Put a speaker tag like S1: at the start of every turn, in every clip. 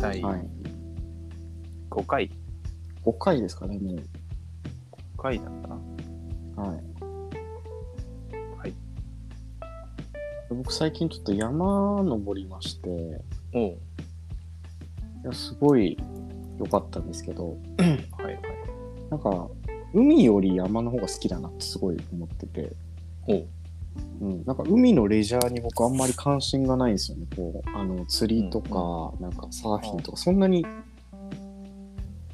S1: 第
S2: はい。
S1: 5回、
S2: 5回ですかね、もう。
S1: 5回だったな。
S2: はい。
S1: はい。
S2: 僕最近ちょっと山登りまして、い
S1: おう
S2: や、すごい良かったんですけど、
S1: はいはい。
S2: なんか、海より山の方が好きだなってすごい思ってて、
S1: おう
S2: うん、なんか海のレジャーに僕あんまり関心がないんですよね。こう、あの、釣りとか、なんかサーフィンとか、そんなに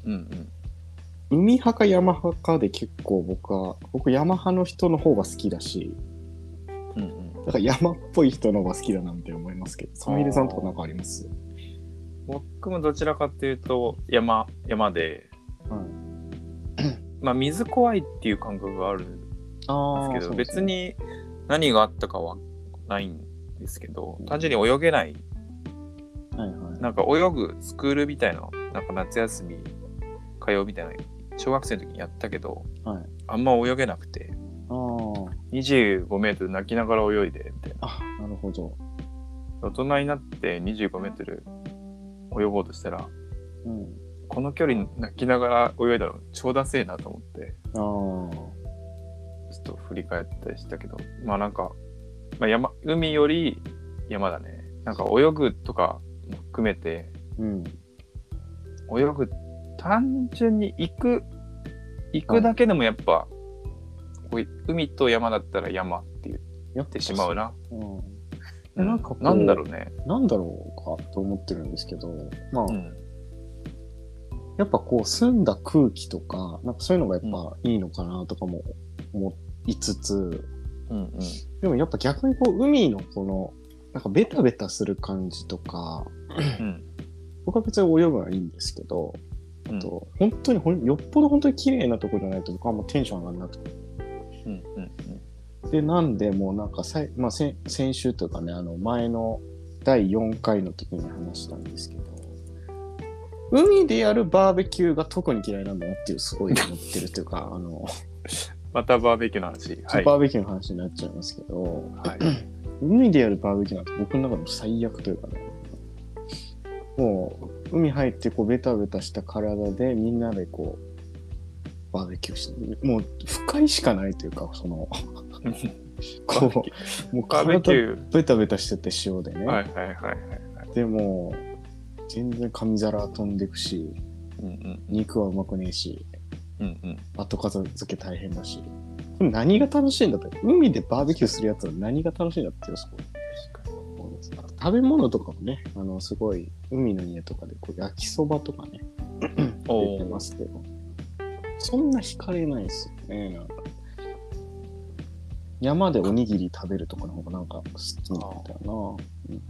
S1: うんうん。
S2: 海派か山派かで結構僕は、僕山派の人の方が好きだし、
S1: うんうん。
S2: だから山っぽい人の方が好きだなって思いますけど、サミレさんとかなんかあります？
S1: 僕もどちらかっていうと、山、山で、
S2: はい。
S1: まあ、水怖いっていう感覚があるんですけど、別。に何があったかはないんですけど、単純に泳げない、
S2: はいはい。
S1: なんか泳ぐスクールみたいな、なんか夏休み通うみたいな、小学生の時にやったけど、
S2: はい。
S1: あんま泳げなくて、
S2: あ
S1: 25メートル泣きながら泳いで、みたいな。
S2: あ、あ、なるほど。
S1: 大人になって25メートル泳ごうとしたら、
S2: うん。
S1: この距離泣きながら泳いだの超ダセえなと思って、
S2: あ
S1: と振り返ったりしたけど、まあなんか、まあ、山、海より山だね。なんか泳ぐとかも含めて、
S2: あ、うん。
S1: 泳ぐ、単純に行く、行くだけでもやっぱ、こう海と山だったら山って言っ
S2: やって
S1: しまう。な。
S2: うん。えなんか
S1: なんだろうね。
S2: なんだろうかと思ってるんですけど、まあ、
S1: うん。
S2: やっぱこう澄んだ空気とか、なんかそういうのがやっぱいいのかなとかも思いつつ、
S1: うんうん。
S2: でもやっぱ逆にこう海のこの、なんかベタベタする感じとか、
S1: うん。
S2: 僕は別に泳ぐのはいいんですけど、
S1: うん
S2: あと本当にほんよっぽど本当に綺麗なとこじゃないと僕はあんまテンション上がらなくて。
S1: うんうん
S2: で、なんでもうなんかさい、まあ、先先週というかね、あの前の第4回の時に話したんですけど、海でやるバーベキューが特に嫌いなんだなっていうすごい思ってるというか、あの、
S1: またバーベキューの話。はい。
S2: バーベキューの話になっちゃいますけど、
S1: はい。
S2: 海でやるバーベキューなんて僕の中でも最悪というかね、もう海入ってこうベタベタした体でみんなでこう、バーベキューして、もう不快しかないというか、その、こう、もう
S1: バーベキ
S2: 体
S1: ュ
S2: ベタベタしてて塩でね。
S1: ー。はいはいはいはい。
S2: でも、全然紙皿飛んでくし、
S1: うんうん
S2: 肉はうまくねえし、
S1: うんうん。
S2: 後片付け大変だし。これ何が楽しいんだって、海でバーベキューするやつは何が楽しいんだっていう、すごい。食べ物とかもね、あの、すごい、海の家とかでこう焼きそばとかね、出てますけど、そんな惹かれないですよね、なんか。山でおにぎり食べるとかの方がなんか好きなんだよな。うん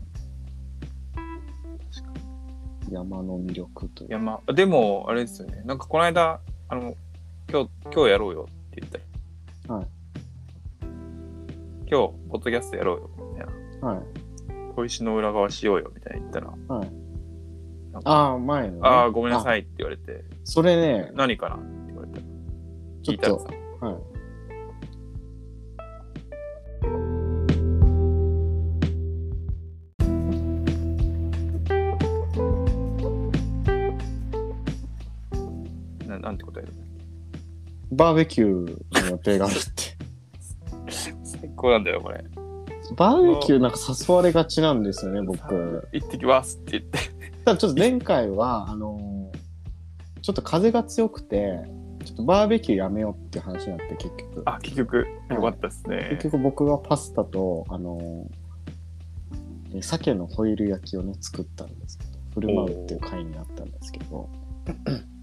S2: 山の魅力というか。
S1: 山でもあれですよねなんかこの間あの今日今日やろうよって言った
S2: はい。
S1: 今日ポッドキャストやろうよみたいな
S2: はい。
S1: 小石の裏側しようよみたいな言ったら
S2: はい。ああ、前の、ね。
S1: ああごめんな
S2: あ
S1: さいって言われて
S2: それね、
S1: 何かなって言われた聞いたらさ、
S2: はい。バーベキューの予定があるって。
S1: 最高なんだよこれ
S2: バーベキューなんか誘われがちなんですよね、僕。
S1: 行ってきますって言って
S2: ただちょっと前回は、あのーちょっと風が強くて、ちょっとバーベキューやめようって話になって結局。
S1: あ結局よかったですね
S2: 結局僕はパスタと、あのーえ鮭のホイル焼きをね、作ったんですけど、振る舞うっていう回になったんですけど、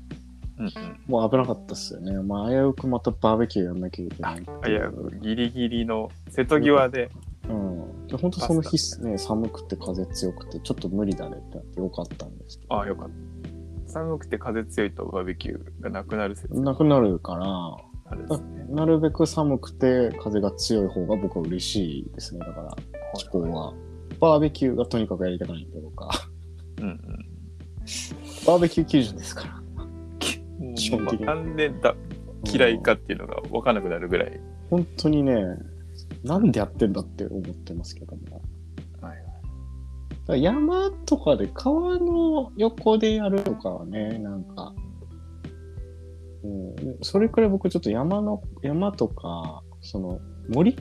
S1: うんうん
S2: もう危なかったっすよね。まあ、危うくまたバーベキューやんなきゃいけないって
S1: あいやギリギリの瀬戸際で
S2: うん。で本当その日ね、寒くて風強くて、ちょっと無理だねってなってよかったんですけど。
S1: あよかった寒くて風強いとバーベキューがなくなる説
S2: なくなるから、
S1: ね
S2: なるべく寒くて風が強い方が僕は嬉しいですね。だから、気候は。バーベキューがとにかくやりたくないんで、僕は。
S1: うんうん
S2: バーベキュー基準ですから。
S1: も
S2: 基本的に
S1: うなんでだ嫌いかっていうのが分からなくなるぐらい。
S2: 本当にね、なんでやってんだって思ってますけども。
S1: はい
S2: 山とかで川の横でやるとかはね、なんか、うん、それくらい僕ちょっと山の、山とか、その森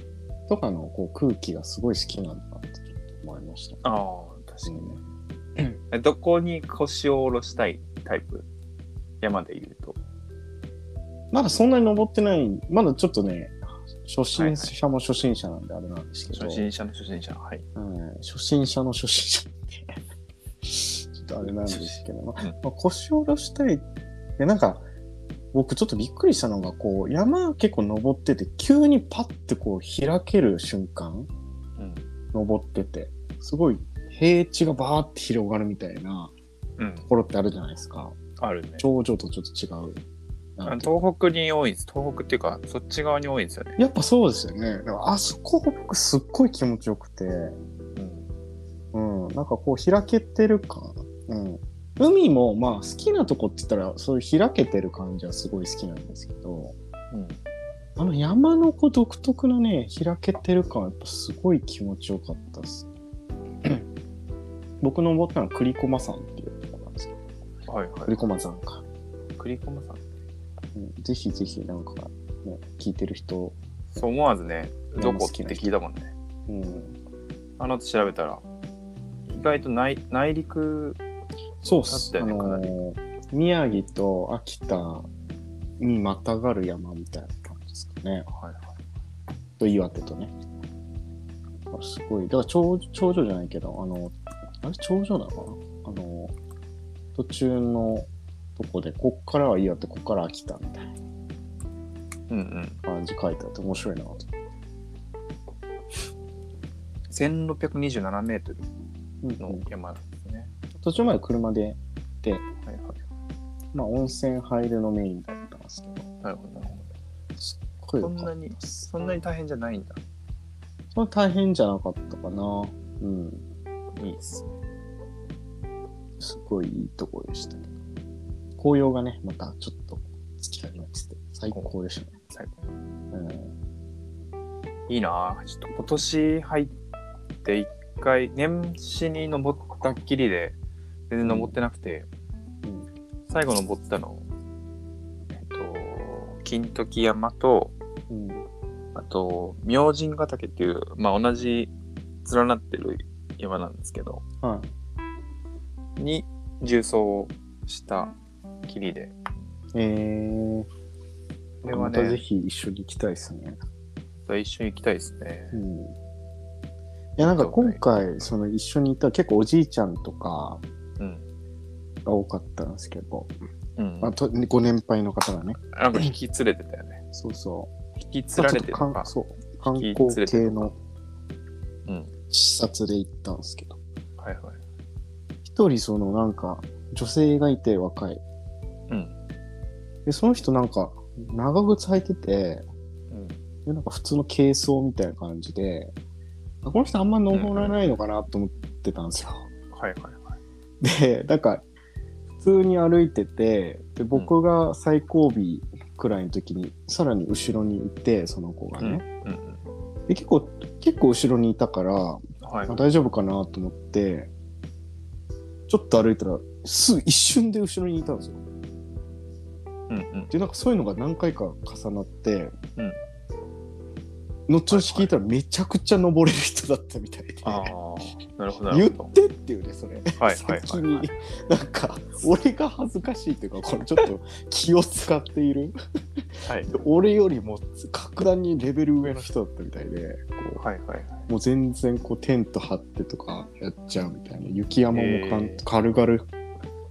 S2: とかのこう空気がすごい好きなんだなってちょっと思いました。
S1: ああ、確かにね。えどこに腰を下ろしたいタイプ？山で言うと。
S2: まだそんなに登ってない、まだちょっっとね、初心者も初心者なんであれなんですけど、
S1: 初心者の初心者。はい。
S2: はい初心者の初心者って、ちょっとあれなんですけど、まあ
S1: うん
S2: まあ、腰を下ろしたい。で、なんか、僕ちょっとびっくりしたのが、こう、山結構登ってて、急にパッてこう開ける瞬間、
S1: うん。
S2: 登ってて、すごい平地がバーって広がるみたいな
S1: うん
S2: と。ころってあるじゃないですか。
S1: あるね。
S2: 頂上とちょっと違う。
S1: 東北に多いです。東北っていうか、そっち側に多いですよね。
S2: やっぱそうですよね。だからあそこ僕すっごい気持ちよくて、
S1: うん。
S2: うん、なんかこう開けてる感。うん。海もまあ好きなとこって言ったらそういう開けてる感じはすごい好きなんですけど、
S1: うん。
S2: あの山の子独特なね、開けてる感はやっぱすごい気持ちよかったです。僕登ったのは栗駒山って
S1: はいはい。
S2: 栗駒山か。
S1: 栗駒さん。
S2: うん、ぜひぜひなんか、ね、聞いてる人、
S1: そう思わずね、
S2: うん
S1: どこって聞いたもんね。
S2: うん、
S1: あの後調べたら、意外と内内陸、
S2: そうっす。あ
S1: だったよねかなり
S2: のー宮城と秋田にまたがる山みたいな感じですかね。
S1: はいはい。
S2: と岩手とね。あすごい。だから頂頂上じゃないけど、あの、あれ頂上なのかな途中のとこで、こっからは岩手、こっから秋田みたいな
S1: うんうん。
S2: 感じ書いてあって面白いなと。
S1: 1627メートル
S2: うん
S1: の山なんですね。
S2: 途中まで車で、
S1: はいはい。
S2: まあ温泉入るのメインだったんですけど、
S1: なるほどなるほ
S2: すっごい
S1: そんなに。そんなに大変じゃないんだ。
S2: そんな大変じゃなかったかな。うん。
S1: いいっす。
S2: すごいいいところでしたけど。紅葉がね、またちょっと付き合いまして、最高でしたね。
S1: 最高。
S2: うん、
S1: いいなぁちょっと今年入って一回、年始に登ったっきりで、全然登ってなくて、
S2: うん
S1: 最後登ったの、えっと、金時山と、
S2: うん。
S1: あと、明神ヶ岳っていう、まあ同じ連なってる山なんですけど、
S2: はい。
S1: に重走したきりで、
S2: えー、
S1: これはね、
S2: またぜひ一緒に行きたいですね。
S1: 一緒に行きたいですね
S2: う。ん。いや、なんか今回、その一緒に行った結構おじいちゃんとか
S1: うん。
S2: が多かったんですけど、
S1: うん。
S2: まあ、とご年配の方がね。
S1: なんか引き連れてたよね。
S2: そうそ
S1: 引き
S2: う。
S1: 連られてる
S2: ちょっと
S1: のか。
S2: そう。観光系の
S1: うん。
S2: 視察で行ったんですけど、
S1: はいはい。
S2: 一人そのなんか女性がいて若い。
S1: うん。
S2: で、その人なんか長靴履いてて、
S1: うん。
S2: でなんか普通の軽装みたいな感じで、あこの人あんま登らないのかなと思ってたんですよ。
S1: はいはいはい。
S2: で、なんか普通に歩いてて、で僕が最後尾くらいの時に、さらに後ろにいて、その子が
S1: うん。うん
S2: ね。
S1: うん。
S2: で結構、結構後ろにいたから、
S1: はい
S2: あ。大丈夫かなと思って、ちょっと歩いたら、すぐ一瞬で後ろにいたんですよ。
S1: うんうん。
S2: で、なんかそういうのが何回か重なって、
S1: うん
S2: 後々聞いたらめちゃくちゃ登れる人だったみたいで。
S1: なるほどな
S2: 言ってっていうね、それ。
S1: はいはい
S2: 先に、なんか、俺が恥ずかしいというか、これちょっと気を使っている。
S1: ど。はい。
S2: 俺よりも格段にレベル上の人だったみたいで、こ
S1: はいはい
S2: もう全然こうテント張ってとかやっちゃうみたいな。雪山もかん、
S1: へー
S2: 軽々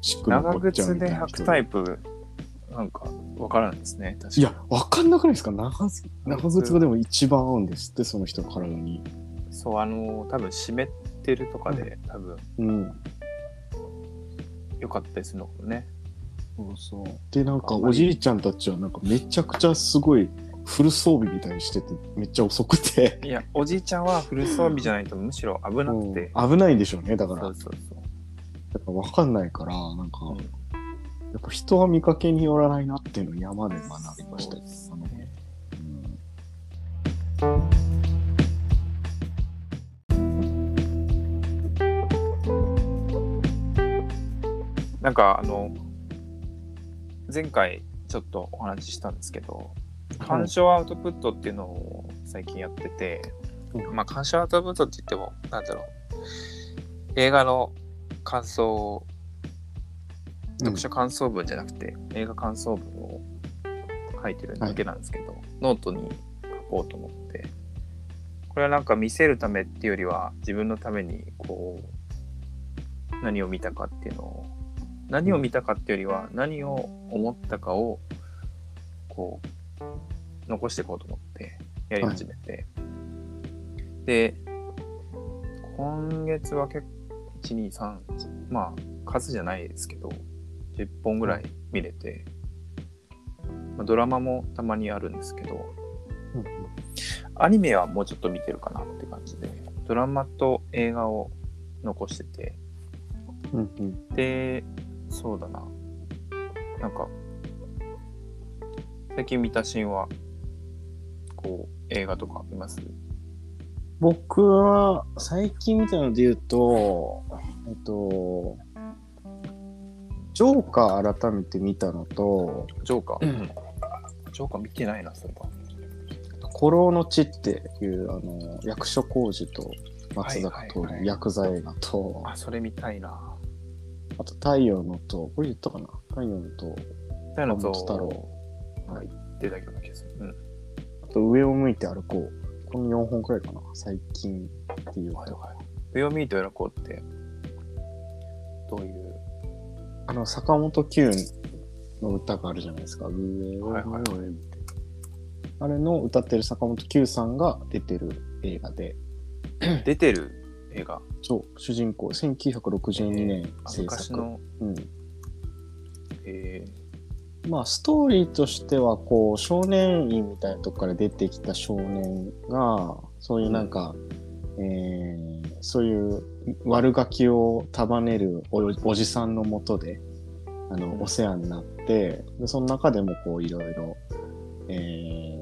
S2: しく
S1: 長
S2: 登っちゃう
S1: 靴で
S2: みたいな人
S1: 履くタイプ、なんか、わからんですね。
S2: いや、わかんなくないですか？長靴長靴がでも一番合うんですって、その人の体に。
S1: に。そう、あの、多分湿ってるとかで、多分、
S2: うん。
S1: 良かったりするのかもね。
S2: そうそう。で、なんかおじいちゃんたちはなんかめちゃくちゃすごいフル装備みたいにしてて、めっちゃ遅くて。
S1: いや、おじいちゃんはフル装備じゃないとむしろ危なくて。
S2: うん危ないんでしょうね、だから。
S1: そうそうそう。
S2: やっぱ分かんないから、なんか、
S1: うん
S2: やっぱ人は見かけによらないなっていうのを山で学びました
S1: ね。
S2: うん。
S1: なんかあの前回ちょっとお話ししたんですけど鑑賞アウトプットっていうのを最近やってて、
S2: うん。
S1: まあ鑑賞アウトプットって言ってもなんだろう。映画の感想を読書感想文じゃなくて、映画感想文を書いてるだけなんですけど、ノートに書こうと思って。これはなんか見せるためっていうよりは自分のためにこう何を見たかっていうのを何を見たかっていうよりは何を思ったかをこう残していこうと思ってやり始めて、で今月は結構123まあ数じゃないですけど10本ぐらい見れて、まあ、ドラマもたまにあるんですけど
S2: うん
S1: アニメはもうちょっと見てるかなって感じでドラマと映画を残してて
S2: うんうん
S1: でそうだな。なんか最近見たシーンはこう映画とか見ます？
S2: 僕は最近見たので言うと、えっと、ジョーカー改めて見たのと、
S1: ジョーカー、うん。ジョーカー見てないなそれは
S2: 古老の地っていうあの役所広司と松坂桃李
S1: はいはいはい。
S2: のヤクザ映画と、
S1: あそれ見たいな。
S2: あと太陽の塔、これ言ったかな？太陽の塔、
S1: そういうのと
S2: 太郎。
S1: はい。出たような気がす。る、うん。
S2: あと上を向いて歩こう。この4本くらいかな、最近っていうと。
S1: はいはい。上を見てこうって。どういう
S2: あの、坂本九の歌があるじゃないですか。上を。あれの歌ってる坂本九さんが出てる映画で、
S1: 出てる映画
S2: そう、主人公、1962年
S1: あ
S2: 制作。
S1: 昔の
S2: うん。
S1: え
S2: まあ、ストーリーとしては、こう、少年院みたいなとこから出てきた少年が、そういうなんか、えーそういう悪ガキを束ねるおおじさんのもとで、あの、
S1: うん。
S2: お世話になって、でその中でもこう、いろいろ、えー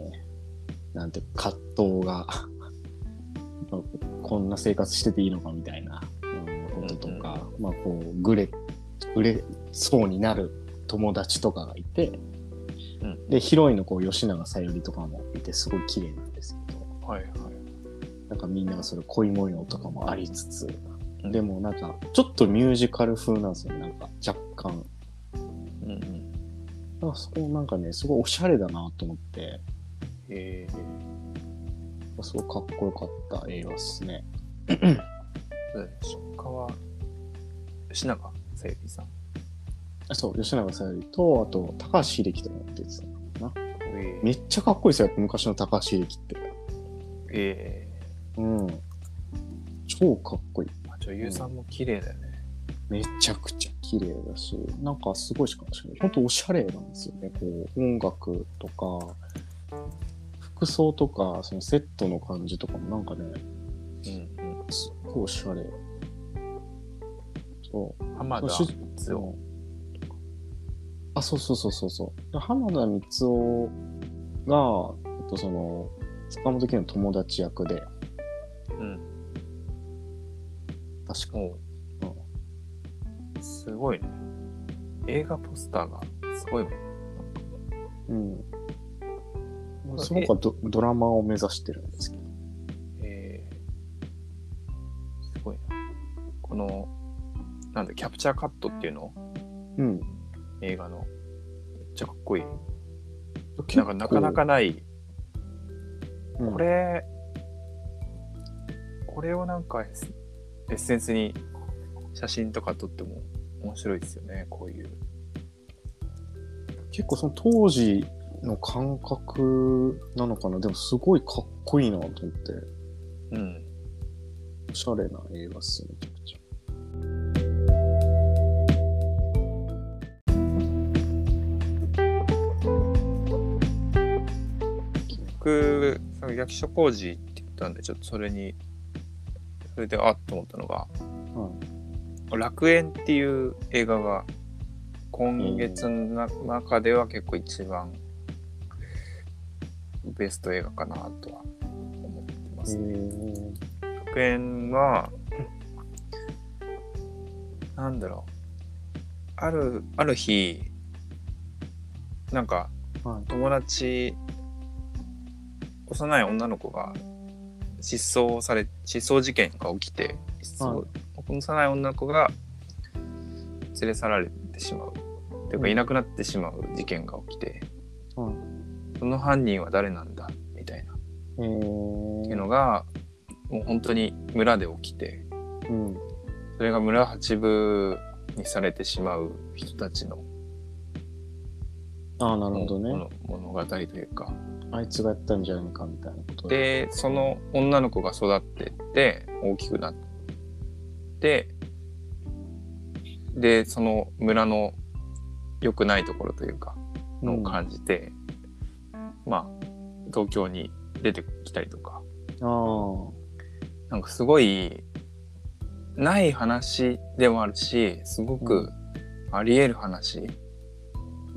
S2: なんていうか、葛藤が、こんな生活してていいのかみたいな、うんこととか、まあ、こう、ぐれ、ぐれそうになる友達とかがいて、
S1: うん。
S2: で、ヒロインのこう吉永小百合とかもいて、すごい綺麗なんですけど、
S1: ー、はいはい
S2: かみんながそれ恋模様とかもありつつ、
S1: うん
S2: でもなんか、ちょっとミュージカル風なんですよね、なんか若干。
S1: うんうん
S2: なんかそこなんかね、すごいおしゃれだなと思って、
S1: えー、
S2: すごいかっこよかった映画ですね。
S1: そうだね出荷は吉永小百合さん？
S2: あそう、吉永小百合と、あと、高橋秀樹とも出てたのかな。
S1: えー
S2: めっちゃかっこいいですよ、昔の高橋秀樹って。
S1: え
S2: うん。超かっこいい。
S1: ー、まあ女優さんも綺麗だよね、
S2: めちゃくちゃ綺麗だし、なんかすごいしかもしれない。本当おしゃれなんですよね。こう、音楽とか、服装とか、そのセットの感じとかもなんかね、
S1: うんうん、
S2: すっごいおしゃれ。そう。
S1: 浜田
S2: そう主
S1: 光雄
S2: あ、そうそうそうそうそう。浜田光夫が、えっと、その、坂本九の友達役で、
S1: うん
S2: 確か。
S1: もう。すごいね。映画ポスターがすごいもん。
S2: うん。
S1: え
S2: その子はドドラマを目指してるんですけど。
S1: えー、すごいな。このなんだキャプチャーカットっていうの？
S2: うん。
S1: 映画の。めっちゃかっこいい。なんかなかなかない。
S2: うん。
S1: これ、これをなんかエッセンスに写真とか撮っても面白いですよね、こういう。
S2: 結構その当時の感覚なのかな？でもすごいかっこいいなと思って
S1: うん。
S2: おしゃれな映画っすねめちゃくちゃ
S1: 僕、その役所工事って言ったんで、ちょっとそれに、それであっと思ったのが、楽園っていう映画が、今月の中では結構一番ベスト映画かなとは思ってますね。
S2: え
S1: 楽園は、なんだろう。あるある日なんか
S2: はい。
S1: 友達幼い女の子が失踪され失踪事件が起きて失踪、
S2: はい
S1: 幼い女の子が連れ去られてしまうというか
S2: うん
S1: いなくなってしまう事件が起きて、
S2: はい。
S1: その犯人は誰なんだ？みたいな、
S2: えー。
S1: っていうのがもう本当に村で起きて
S2: うん。
S1: それが村八分にされてしまう人たちの
S2: ああ、なるほどね。
S1: 物物語というか
S2: あいつがやったんじゃないかみたいなことで。
S1: でその女の子が育ってって大きくなってでその村の良くないところというかのを感じて、まあ東京に出てきたりとか
S2: ああ。
S1: なんかすごいない話でもあるしすごくあり得る話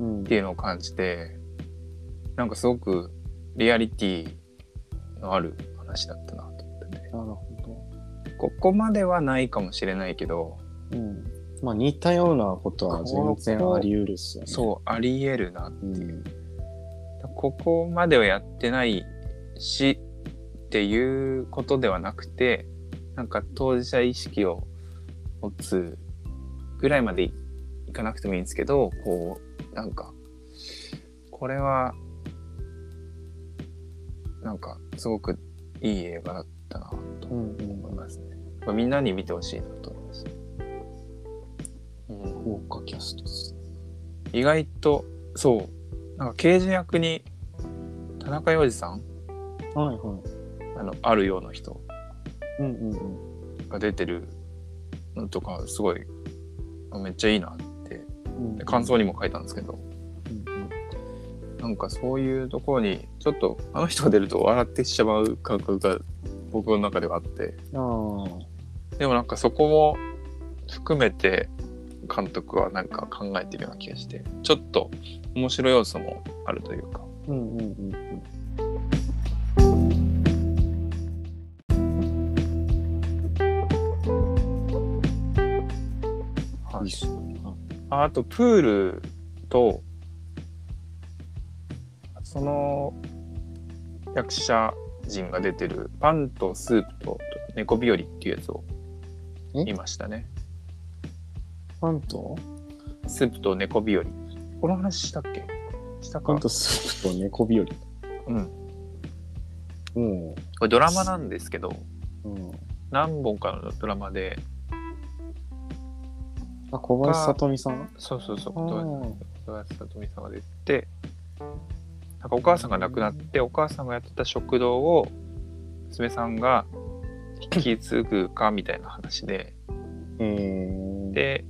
S1: っ
S2: うん。
S1: ていうのを感じてなんかすごくリアリティのある話だったなと思ってて。
S2: なるほ
S1: ここまではないかもしれないけど、
S2: ど。うん。まあ似たようなことは全然あり得るっすよね。
S1: そう、あり得るな。
S2: う。ん。
S1: ここまではやってないし、っていうことではなくて、なんか当事者意識を持つぐらいまでいいかなくてもいいんですけど、こう、なんか、これは、なんか、すごくいい映画だったなと。思いますね。まあみんなに見てほしいなと思います。うん
S2: 豪華キャストっすね。
S1: 意外とそうなんか刑事役に田中洋次さん？
S2: はいはい。
S1: あのあるような人
S2: うんうんうん。
S1: が出てるのとかすごいあめっちゃいいなで感想にも書いたんですけど、
S2: うん。
S1: なんかそういうところにちょっとあの人が出ると笑ってしまう感覚が僕の中ではあって。でもなんかそこも含めて監督はなんか考えてるような気がして。ちょっと面白い要素もあるというか。
S2: あ。うんうんうんうん。
S1: ああとプールとその役者陣が出てるパンとスープと猫日和っていうやつを
S2: え？
S1: 見ましたね。
S2: パンと？
S1: スープと猫日和。この話したっけ？したか？
S2: パンとスープと猫日和。
S1: うん。
S2: うん。
S1: これドラマなんですけど
S2: うん。
S1: 何本かのドラマで
S2: あ、小林さとみさん？
S1: そうそうそう。
S2: あ
S1: 小
S2: ー
S1: 林さとみさんが出てなんかお母さんが亡くなってお母さんがやってた食堂を娘さんが引き継ぐかみたいな話で。
S2: えー、
S1: で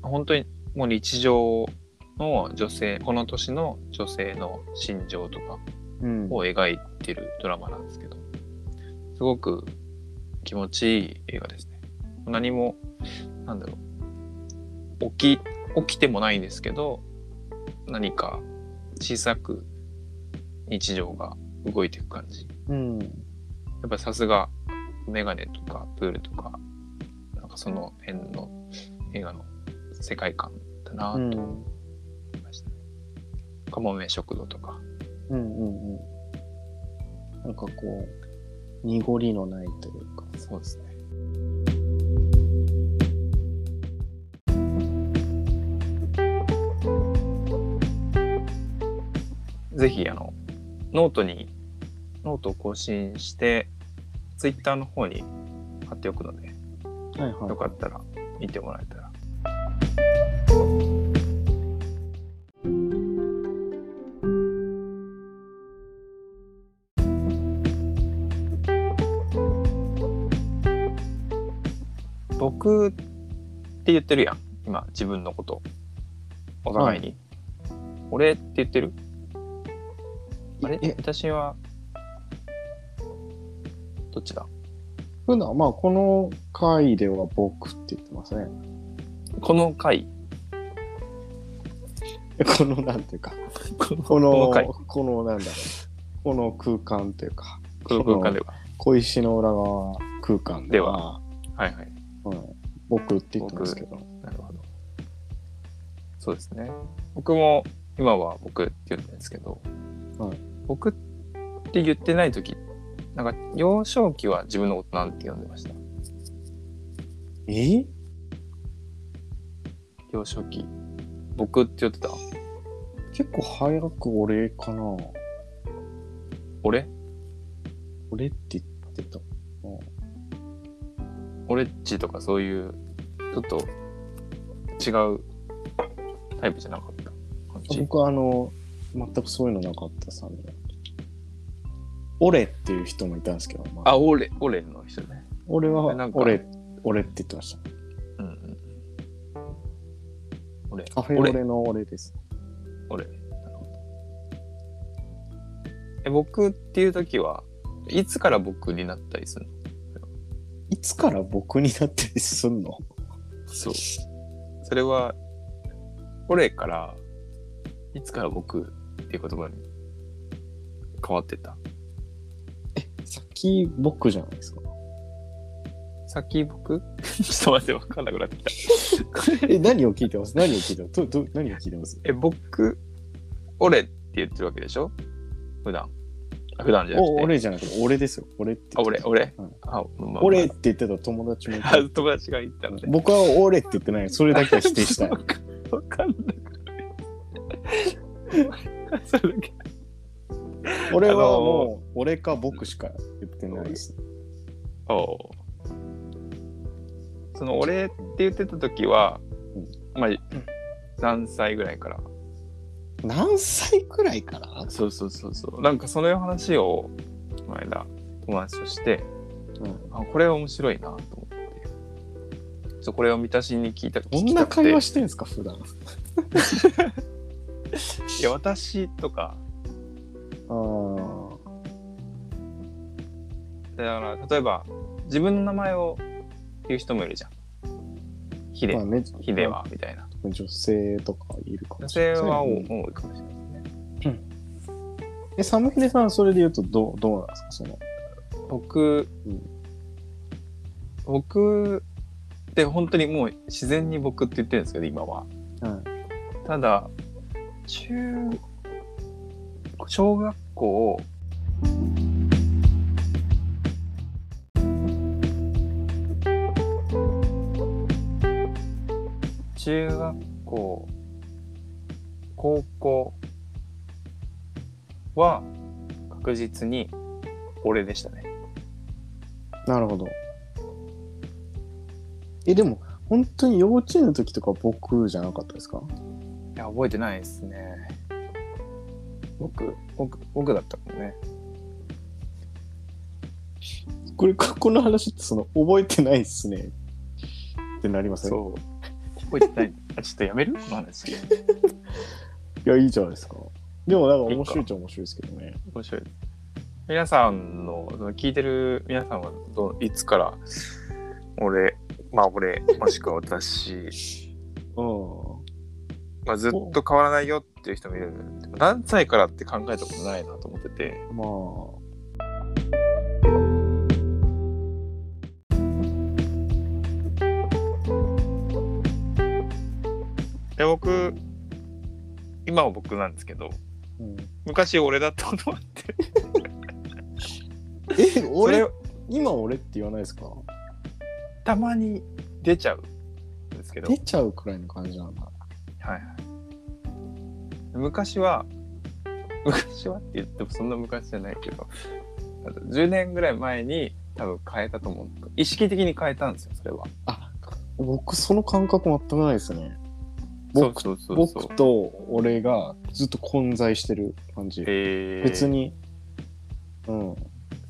S1: 本当にもう日常の女性この年の女性の心情とか
S2: うん。
S1: を描いてるドラマなんですけどすごく気持ちいい映画ですね。何もなんだろう起き起きてもないんですけど何か小さく日常が動いていく感じ
S2: うん。
S1: やっぱさすがメガネとかプールとかなんかその辺の映画の世界観だなと
S2: うん。
S1: 思いましたね。かもめ食堂とか。
S2: うんうんうん。なんかこう、濁りのないというか。
S1: そうですね。ぜひあのノートにノートを更新してツイッターの方に貼っておくので
S2: はいはい。
S1: よかったら見てもらえたら。僕って言ってるやん。今自分のこと。お互いに、俺って言ってる？あれ？
S2: え、
S1: 私は。どっちだ？
S2: 普段、まあ、この回では僕って言ってますね。
S1: この回？
S2: この、なんていうか、
S1: この
S2: この、なんだろう、この空間というか、
S1: この空間では。
S2: 小石の裏側空間では、
S1: は。いはい。
S2: うん。僕って言ってますけど、
S1: なるほど。そうですね。僕も今は僕って言うんですけど、
S2: はい
S1: 僕って言ってない時なんか幼少期は自分のことなんて呼んでました。
S2: え？
S1: 幼少期。僕って言ってた？
S2: 結構早く俺かな。
S1: 俺？
S2: 俺って言ってた。うん。
S1: 俺っちとかそういうちょっと違うタイプじゃなかった。
S2: 僕はあの、全くそういうのなかったさ、ね。俺っていう人もいたんですけど、まあ、
S1: あ俺俺の人ね
S2: 俺は
S1: なんか
S2: 俺、俺って言ってました。
S1: うんうん俺
S2: カフェオレの俺です。
S1: 俺なるほどえ僕っていう時はいつから僕になったりするの？
S2: いつから僕になったりすんの？
S1: そう。それは、俺から、いつから僕っていう言葉に変わってた？
S2: さっき僕じゃないですか。
S1: さっき僕？ちょっと待って、わかんなくなってきた。
S2: え、何を聞いてます？何を聞いてます？どど何を聞いてます？
S1: え、僕、俺って言ってるわけでしょ？普段。あ普段じゃなくて。
S2: お俺じゃなくて、俺ですよ。俺って
S1: あ、
S2: 言って
S1: 俺、俺？
S2: うん
S1: あ、まあまあまあ
S2: 俺って言ってた友達もいた
S1: あ 友達が言ったので。
S2: 僕は俺って言ってない。それだけは否定したい
S1: わ。かわかんなくなる。それだけ。
S2: 俺はもう、俺か僕しか言ってないです。
S1: おうその俺って言ってた時は、まあ何歳ぐらいから？
S2: 何歳くらいから？
S1: そうそうそうそうなんかその話をこの間友達として
S2: うん。
S1: あこれ面白いなと思ってそうこれを満たしに聞いた
S2: どんな会話してんすか、普段。
S1: いや私とか。だから例えば自分の名前を言う人もいるじゃん。ヒデ、
S2: まあね、
S1: ヒデはみたいな。
S2: 女性とかいるか
S1: 女
S2: もしれない。
S1: 性は多
S2: うん
S1: いかもしれないですね。
S2: え、サムヒデさん、それで言うとどう、どうなんですか？その、
S1: 僕、
S2: うん。
S1: 僕って本当にもう自然に僕って言ってるんですけど今は。
S2: はい。
S1: ただ中小学校。中学校。高校は確実に俺でしたね。
S2: なるほど。え、でも、本当に幼稚園の時とか僕じゃなかったですか？
S1: いや覚えてないですね僕僕僕だったもんね
S2: これ、この話ってその、覚えてないっすね。ってなりません？
S1: そう覚えてない あちょっとやめる？この話
S2: いや、いいじゃないですか。でも、なんか面白いっちゃ面白いですけどね。
S1: 面白い皆さんのその聞いてる皆さんはどういつから俺まあ俺もしくは私、
S2: うん。
S1: まあ、ずっと変わらないよっていう人もいるでも何歳からって考えたことないなと思ってて。
S2: まあ、
S1: で僕今は僕なんですけど
S2: うん、
S1: 昔俺だったこともあって。
S2: え、俺、今俺って言わないですか？
S1: たまに出ちゃうんですけど。
S2: 出ちゃうくらいの感じなんだ。
S1: はいはい。昔は、昔はって言ってもそんな昔じゃないけど、あと10年ぐらい前に多分変えたと思う。意識的に変えたんですよ、それは。
S2: 僕、その感覚全くないですね。僕
S1: そうそうそう。
S2: 僕と俺がずっと混在してる感じ。
S1: えー
S2: 別。に、うん。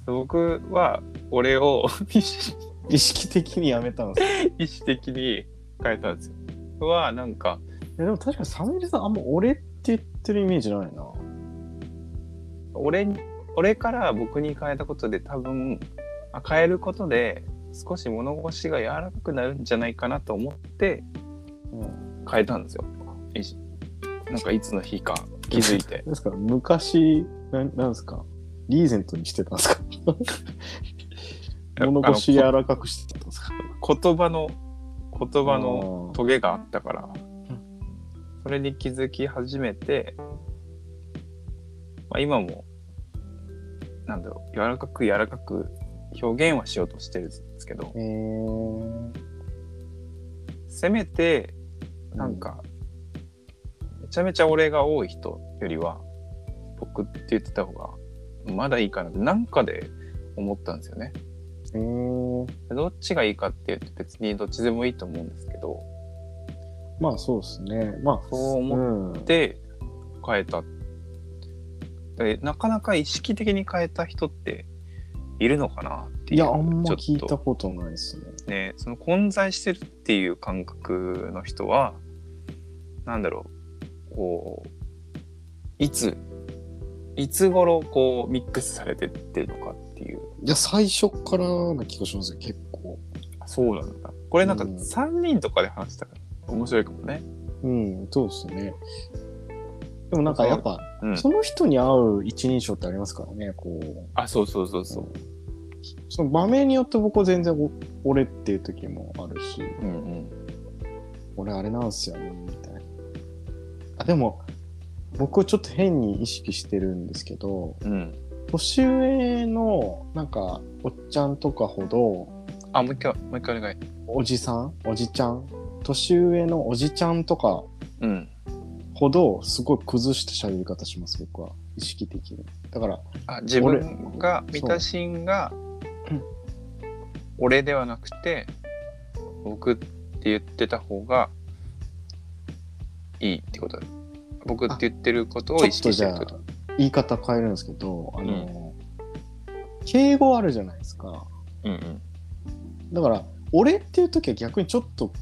S1: 僕は俺を意識
S2: 的にやめたんですよ。
S1: 意識的に変えたんですよ。は、なんか、
S2: いやでも確かにサムエルさんあんま俺って言ってるイメージないな。
S1: 俺に、俺から僕に変えたことで多分、あ変えることで少し物腰が柔らかくなるんじゃないかなと思って、
S2: うん。
S1: 変えたんですよ。なんかいつの日か気づいて。
S2: ですか昔、ななんですか？リーゼントにしてたんですか？物腰柔らかくしてたんですか？
S1: 言葉の言葉のトゲがあったから、それに気づき始めて、まあ、今もなんだろう柔らかく柔らかく表現はしようとしてるんですけど
S2: えー、
S1: せめてなんか、めちゃめちゃ俺が多い人よりは僕って言ってた方がまだいいかなってなんかで思ったんですよね。
S2: えー、
S1: どっちがいいかっていうと別にどっちでもいいと思うんですけど
S2: まあそうですね。まあ、
S1: そう思
S2: うん。
S1: って変えた。でなかなか意識的に変えた人っているのかなっていう
S2: いや、あんま
S1: ちょっ
S2: 聞いた
S1: と
S2: ことないですね。
S1: ねその混在してるっていう感覚の人はなんだろうこういついつ頃こうミックスされてってるのかっていう
S2: いや、最初からな気がしますよ、結構。
S1: そうなんだこれなんか
S2: うん
S1: 3人とかで話したから面白いかもね。
S2: うん、そうですね。でもなんかやっぱ、
S1: うん。
S2: その人に合う一人称ってありますからね、こう。
S1: あそうそうそうそう。
S2: その場面によって僕は全然お俺っていう時もあるし、
S1: うんうん。
S2: 俺あれなんすよね、みたいな。あ、でも、僕はちょっと変に意識してるんですけど、
S1: うん。
S2: 年上の、なんか、おっちゃんとかほど、
S1: あもう一回もう一回お願い。
S2: おじさんおじちゃん年上のおじちゃんとか
S1: うん
S2: ほど、すごい崩した喋り方します、僕は。意識的に。だから、
S1: あ自分が見たシーンが
S2: うん
S1: 俺ではなくて僕って言ってた方がいいってこと僕って言ってることを意
S2: ちょっとじゃあ
S1: 識してるってこ、
S2: 言い方変えるんですけど、あの、敬語あるじゃないですか。
S1: とうんうん
S2: だから、俺っていう時は逆にちょっと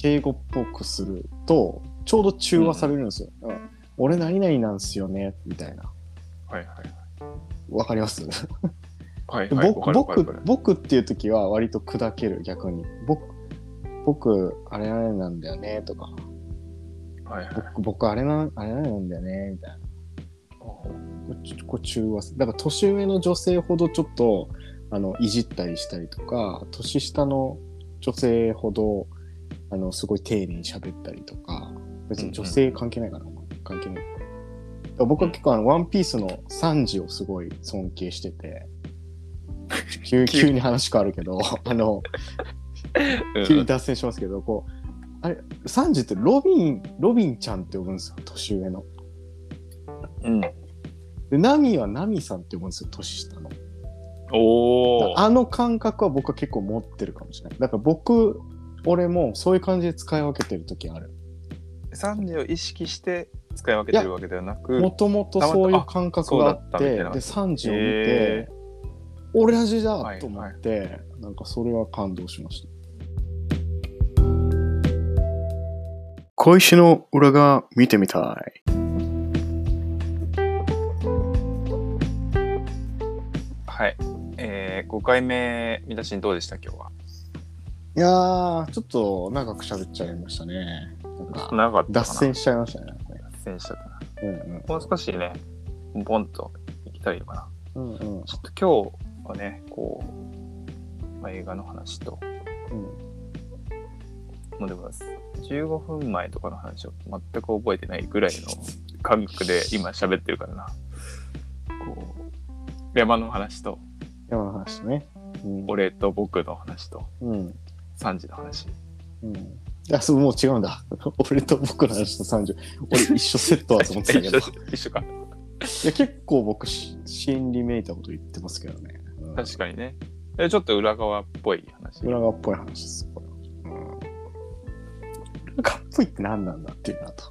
S2: 敬語っぽくすると、ちょうど中和されるんですよ。うん俺何々なんすよね、みたいな。
S1: はいはい
S2: わかります？
S1: はいはいはい
S2: 僕僕僕っていう時は割と砕ける、逆に。僕、僕、あれあれなんだよね、とか。
S1: はいはい
S2: 僕、僕あれな、あれなんだよね、みたいな。こうちこう中和すだから年上の女性ほどちょっとあのいじったりしたりとか年下の女性ほどあのすごい丁寧に喋ったりとか別に女性関係ないかな、関係ない僕は結構あの、ワンピースのサンジをすごい尊敬してて 急
S1: 急
S2: 急に話変わるけど あの
S1: うん
S2: 急に脱線しますけどこうあれサンジってロビンロビンちゃんって呼ぶんですよ年上の。
S1: うん
S2: でナミはナミさんって呼ぶんですよ年下の。
S1: おお
S2: あの感覚は僕は結構持ってるかもしれない。だから僕、俺もそういう感じで使い分けてる時ある。
S1: 3時を意識して使い分けてるわけではなく
S2: もともとそういう感覚があって、で、
S1: たいな
S2: 3時を見て
S1: へ、
S2: 俺味だ
S1: はい
S2: と思って、なんかそれは感動しました。小石の裏側見てみたい。
S1: はいえー、5回目見出しにどうでした？今日はい
S2: やー、ちょっと長く喋っちゃいましたね。なんか
S1: 長かったかな
S2: 脱線しちゃいましたね。
S1: 脱線しちゃったな
S2: うんうん。
S1: もう少しねボンといきたいのかな
S2: うんうん。
S1: ちょっと今日はねこう、まあ、映画の話と
S2: うん
S1: もうでも15分前とかの話を全く覚えてないぐらいの感覚で今喋ってるからなこう山の話と
S2: 山の話ね。うん。
S1: 俺と僕の話と
S2: うん。
S1: 3時の話
S2: うん。いや、そう、もう違うんだ。俺と僕の話と30。俺一緒セットだと思ってたけど。い
S1: 一緒か
S2: や、結構僕し、心理めいたこと言ってますけどね。うん
S1: 確かにねでちょっと裏側っぽい話
S2: 裏側っぽい話です。これうん。裏側っぽいって何なんだっていうなと。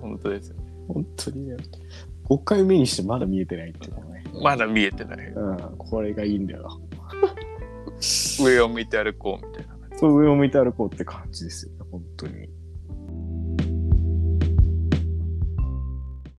S1: 本当ですよね
S2: 本当にね。5回目にしてまだ見えてないっていうのね。
S1: まだ見えてない
S2: うん。これがいいんだよ。
S1: 上を向いて歩こうみたいな
S2: 上を向いて歩こうって感じですよね、本当に。